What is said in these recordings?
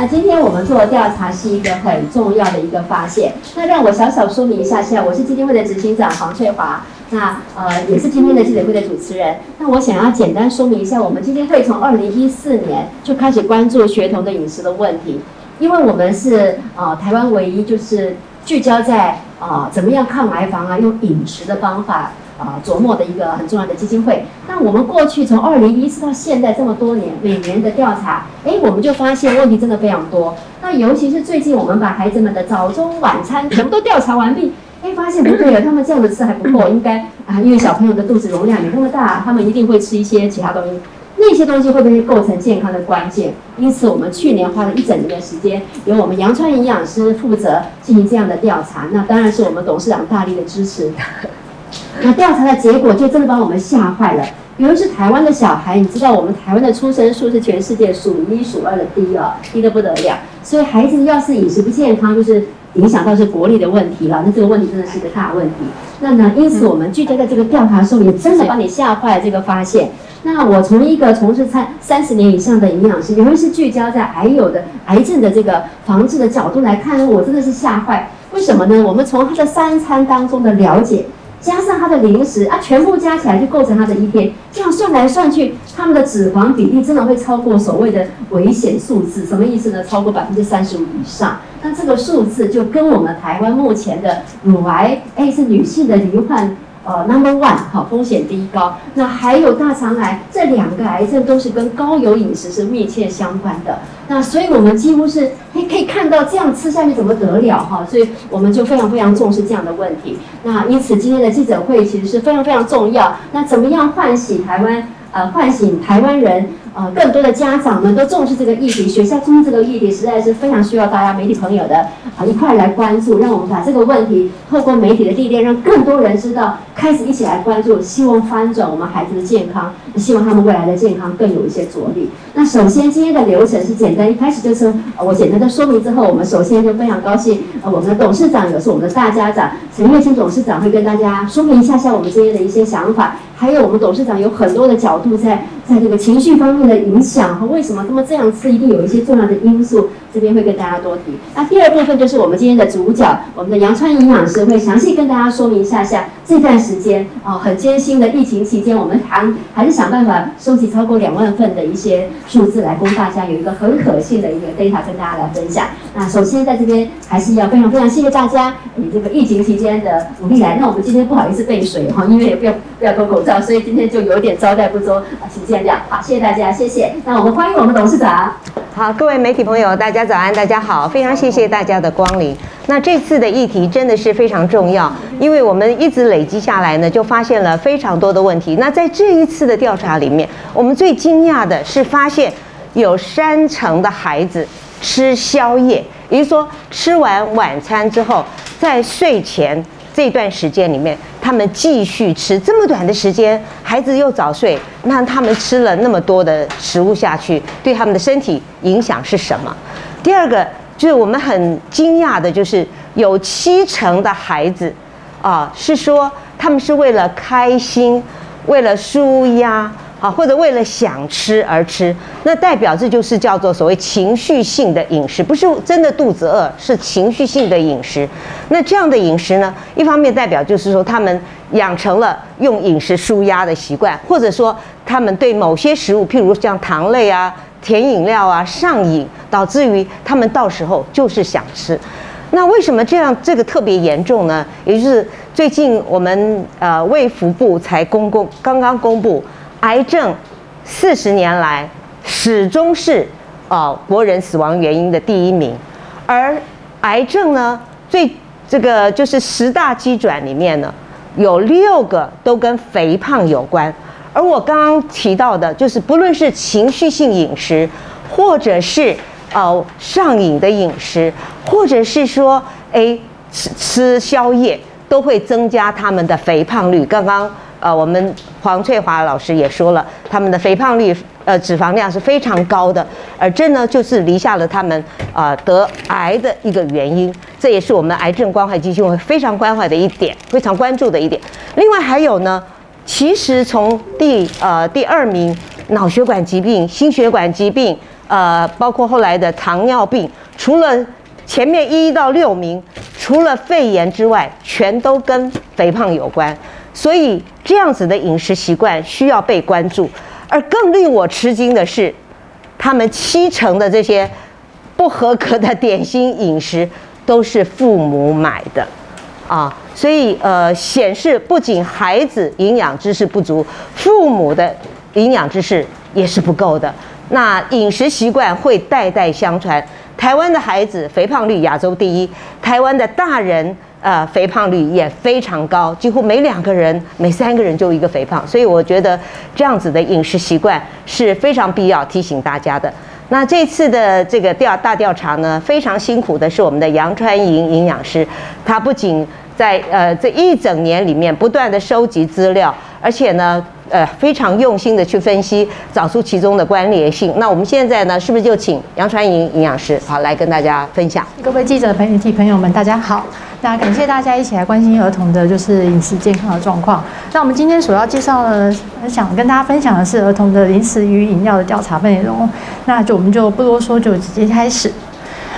那今天我们做调查是一个很重要的一个发现。那让我小小说明一下，现在我是基金会的执行长黄翠华，那呃也是今天的记者会的主持人。那我想要简单说明一下，我们基金会从二零一四年就开始关注学童的饮食的问题，因为我们是呃台湾唯一就是聚焦在啊怎么样抗癌防啊，用饮食的方法。啊，琢磨的一个很重要的基金会。那我们过去从二零一四到现在这么多年，每年的调查，哎，我们就发现问题真的非常多。那尤其是最近，我们把孩子们的早中晚餐全部都调查完毕，哎，发现不对了，他们这样子吃还不够，应该啊，因为小朋友的肚子容量没那么大，他们一定会吃一些其他东西。那些东西会不会构成健康的关键？因此，我们去年花了一整年的时间，由我们杨川营养师负责进行这样的调查。那当然是我们董事长大力的支持。那调查的结果就真的把我们吓坏了。尤其是台湾的小孩，你知道我们台湾的出生数是全世界数一数二的低哦，低得不得了。所以孩子要是饮食不健康，就是影响到是国力的问题了。那这个问题真的是个大问题。那呢，因此我们聚焦在这个调查的时候，也真的把你吓坏了。这个发现。那我从一个从事餐三十年以上的营养师，尤其是聚焦在癌友的癌症的这个防治的角度来看，我真的是吓坏。为什么呢？我们从他的三餐当中的了解。加上他的零食啊，全部加起来就构成他的一天。这样算来算去，他们的脂肪比例真的会超过所谓的危险数字。什么意思呢？超过百分之三十五以上。那这个数字就跟我们台湾目前的乳癌，哎，是女性的罹患。呃，Number One，哈，风险第一高。那还有大肠癌，这两个癌症都是跟高油饮食是密切相关的。那所以我们几乎是可以可以看到，这样吃下去怎么得了哈？所以我们就非常非常重视这样的问题。那因此今天的记者会其实是非常非常重要。那怎么样唤醒台湾？呃，唤醒台湾人。呃，更多的家长们都重视这个议题，学校重视这个议题，实在是非常需要大家媒体朋友的啊一块来关注，让我们把这个问题透过媒体的力量，让更多人知道，开始一起来关注，希望翻转我们孩子的健康，希望他们未来的健康更有一些着力。那首先今天的流程是简单，一开始就是我简单的说明之后，我们首先就非常高兴，呃，我们的董事长也是我们的大家长陈月清董事长会跟大家说明一下下我们今天的一些想法，还有我们董事长有很多的角度在在这个情绪方面。的影响和为什么他们这样吃，一定有一些重要的因素，这边会跟大家多提。那第二部分就是我们今天的主角，我们的杨川营养师会详细跟大家说明一下下这段时间啊很艰辛的疫情期间，我们还还是想办法收集超过两万份的一些数字来供大家有一个很可信的一个 data 跟大家来分享。那首先在这边还是要非常非常谢谢大家以这个疫情期间的努力来。那我们今天不好意思背水哈，因为也不要不要脱口罩，所以今天就有点招待不周啊，请见谅。好，谢谢大家。谢谢。那我们欢迎我们董事长。好，各位媒体朋友，大家早安，大家好，非常谢谢大家的光临。那这次的议题真的是非常重要，因为我们一直累积下来呢，就发现了非常多的问题。那在这一次的调查里面，我们最惊讶的是发现有三成的孩子吃宵夜，也就是说吃完晚餐之后，在睡前。这段时间里面，他们继续吃这么短的时间，孩子又早睡，那他们吃了那么多的食物下去，对他们的身体影响是什么？第二个就是我们很惊讶的，就是有七成的孩子，啊，是说他们是为了开心，为了舒压。啊，或者为了想吃而吃，那代表这就是叫做所谓情绪性的饮食，不是真的肚子饿，是情绪性的饮食。那这样的饮食呢，一方面代表就是说他们养成了用饮食舒压的习惯，或者说他们对某些食物，譬如像糖类啊、甜饮料啊上瘾，导致于他们到时候就是想吃。那为什么这样这个特别严重呢？也就是最近我们呃卫福部才公公刚刚公布。癌症四十年来始终是啊国人死亡原因的第一名，而癌症呢最这个就是十大基转里面呢有六个都跟肥胖有关，而我刚刚提到的就是不论是情绪性饮食，或者是呃上瘾的饮食，或者是说哎吃吃宵夜，都会增加他们的肥胖率。刚刚。呃，我们黄翠华老师也说了，他们的肥胖率、呃脂肪量是非常高的，而这呢就是离下了他们啊得癌的一个原因，这也是我们癌症关怀基金会非常关怀的一点，非常关注的一点。另外还有呢，其实从第呃第二名脑血管疾病、心血管疾病呃，包括后来的糖尿病，除了前面一到六名，除了肺炎之外，全都跟肥胖有关。所以这样子的饮食习惯需要被关注。而更令我吃惊的是，他们七成的这些不合格的点心饮食都是父母买的，啊，所以呃，显示不仅孩子营养知识不足，父母的营养知识也是不够的。那饮食习惯会代代相传。台湾的孩子肥胖率亚洲第一，台湾的大人。呃，肥胖率也非常高，几乎每两个人、每三个人就一个肥胖，所以我觉得这样子的饮食习惯是非常必要提醒大家的。那这次的这个调大调查呢，非常辛苦的是我们的杨川营营养师，他不仅在呃这一整年里面不断的收集资料，而且呢。呃，非常用心的去分析，找出其中的关联性。那我们现在呢，是不是就请杨传莹营养师好来跟大家分享？各位记者、媒体朋友们，大家好。那感谢大家一起来关心儿童的就是饮食健康的状况。那我们今天所要介绍的，想跟大家分享的是儿童的零食与饮料的调查内容。那就我们就不多说，就直接开始。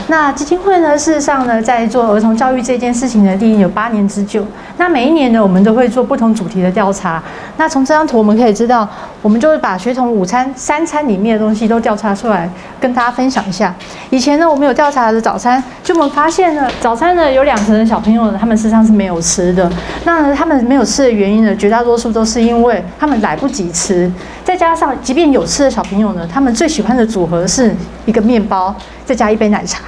那基金会呢，事实上呢，在做儿童教育这件事情呢，历有八年之久。那每一年呢，我们都会做不同主题的调查。那从这张图我们可以知道，我们就会把学童午餐、三餐里面的东西都调查出来，跟大家分享一下。以前呢，我们有调查的早餐，就我们发现呢，早餐呢有两成的小朋友呢，他们事实上是没有吃的。那他们没有吃的原因呢，绝大多数都是因为他们来不及吃。再加上，即便有吃的小朋友呢，他们最喜欢的组合是一个面包，再加一杯奶茶。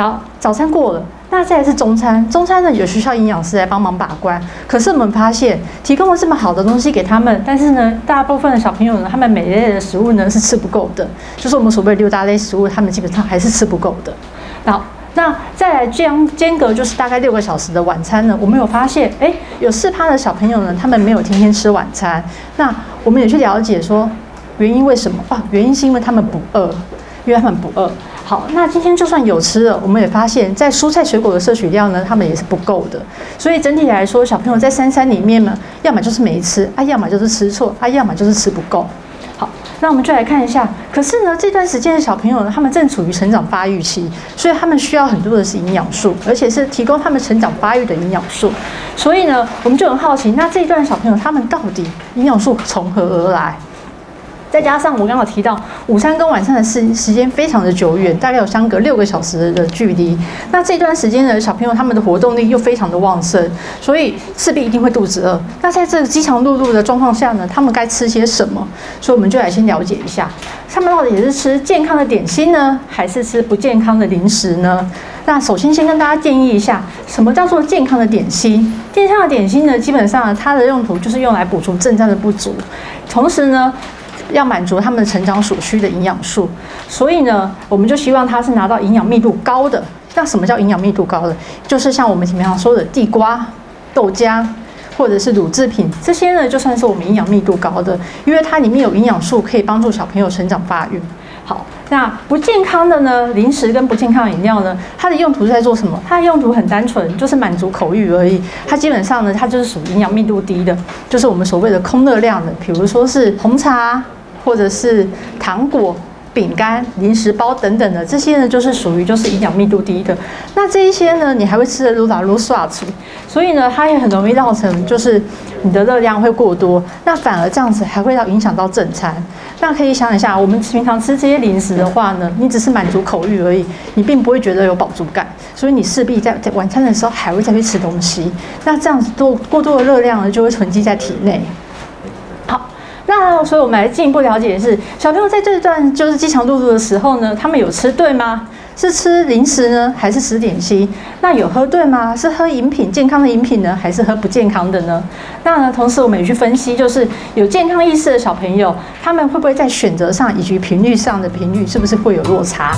好早餐过了，那再来是中餐。中餐呢，有学校营养师来帮忙把关。可是我们发现，提供了这么好的东西给他们，但是呢，大部分的小朋友呢，他们每一类的食物呢是吃不够的。就是我们所谓的六大类食物，他们基本上还是吃不够的。好，那再来间间隔就是大概六个小时的晚餐呢，我们有发现，哎，有四趴的小朋友呢，他们没有天天吃晚餐。那我们也去了解说，原因为什么啊？原因是因为他们不饿，因为他们不饿。好，那今天就算有吃了，我们也发现，在蔬菜水果的摄取量呢，他们也是不够的。所以整体来说，小朋友在三餐里面呢，要么就是没吃，啊，要么就是吃错，啊，要么就是吃不够。好，那我们就来看一下。可是呢，这段时间的小朋友呢，他们正处于成长发育期，所以他们需要很多的是营养素，而且是提供他们成长发育的营养素。所以呢，我们就很好奇，那这一段小朋友他们到底营养素从何而来？再加上我刚好提到，午餐跟晚餐的时时间非常的久远，大概有相隔六个小时的距离。那这段时间的，小朋友他们的活动力又非常的旺盛，所以势必一定会肚子饿。那在这饥肠辘辘的状况下呢，他们该吃些什么？所以我们就来先了解一下，他们到底是吃健康的点心呢，还是吃不健康的零食呢？那首先先跟大家建议一下，什么叫做健康的点心？健康的点心呢，基本上它的用途就是用来补充正餐的不足，同时呢。要满足他们的成长所需的营养素，所以呢，我们就希望他是拿到营养密度高的。那什么叫营养密度高的？就是像我们平常说的地瓜、豆浆，或者是乳制品，这些呢就算是我们营养密度高的，因为它里面有营养素可以帮助小朋友成长发育。好，那不健康的呢，零食跟不健康的饮料呢，它的用途是在做什么？它的用途很单纯，就是满足口欲而已。它基本上呢，它就是属于营养密度低的，就是我们所谓的空热量的，比如说是红茶。或者是糖果、饼干、零食包等等的，这些呢就是属于就是营养密度低的。那这一些呢，你还会吃的撸打撸刷出，所以呢，它也很容易造成就是你的热量会过多。那反而这样子还会要影响到正餐。那可以想一下，我们平常吃这些零食的话呢，你只是满足口欲而已，你并不会觉得有饱足感，所以你势必在在晚餐的时候还会再去吃东西。那这样子多过多的热量呢，就会囤积在体内。那所以，我们来进一步了解的是，小朋友在这段就是饥肠辘辘的时候呢，他们有吃对吗？是吃零食呢，还是吃点心？那有喝对吗？是喝饮品，健康的饮品呢，还是喝不健康的呢？那呢，同时我们也去分析，就是有健康意识的小朋友，他们会不会在选择上以及频率上的频率，是不是会有落差？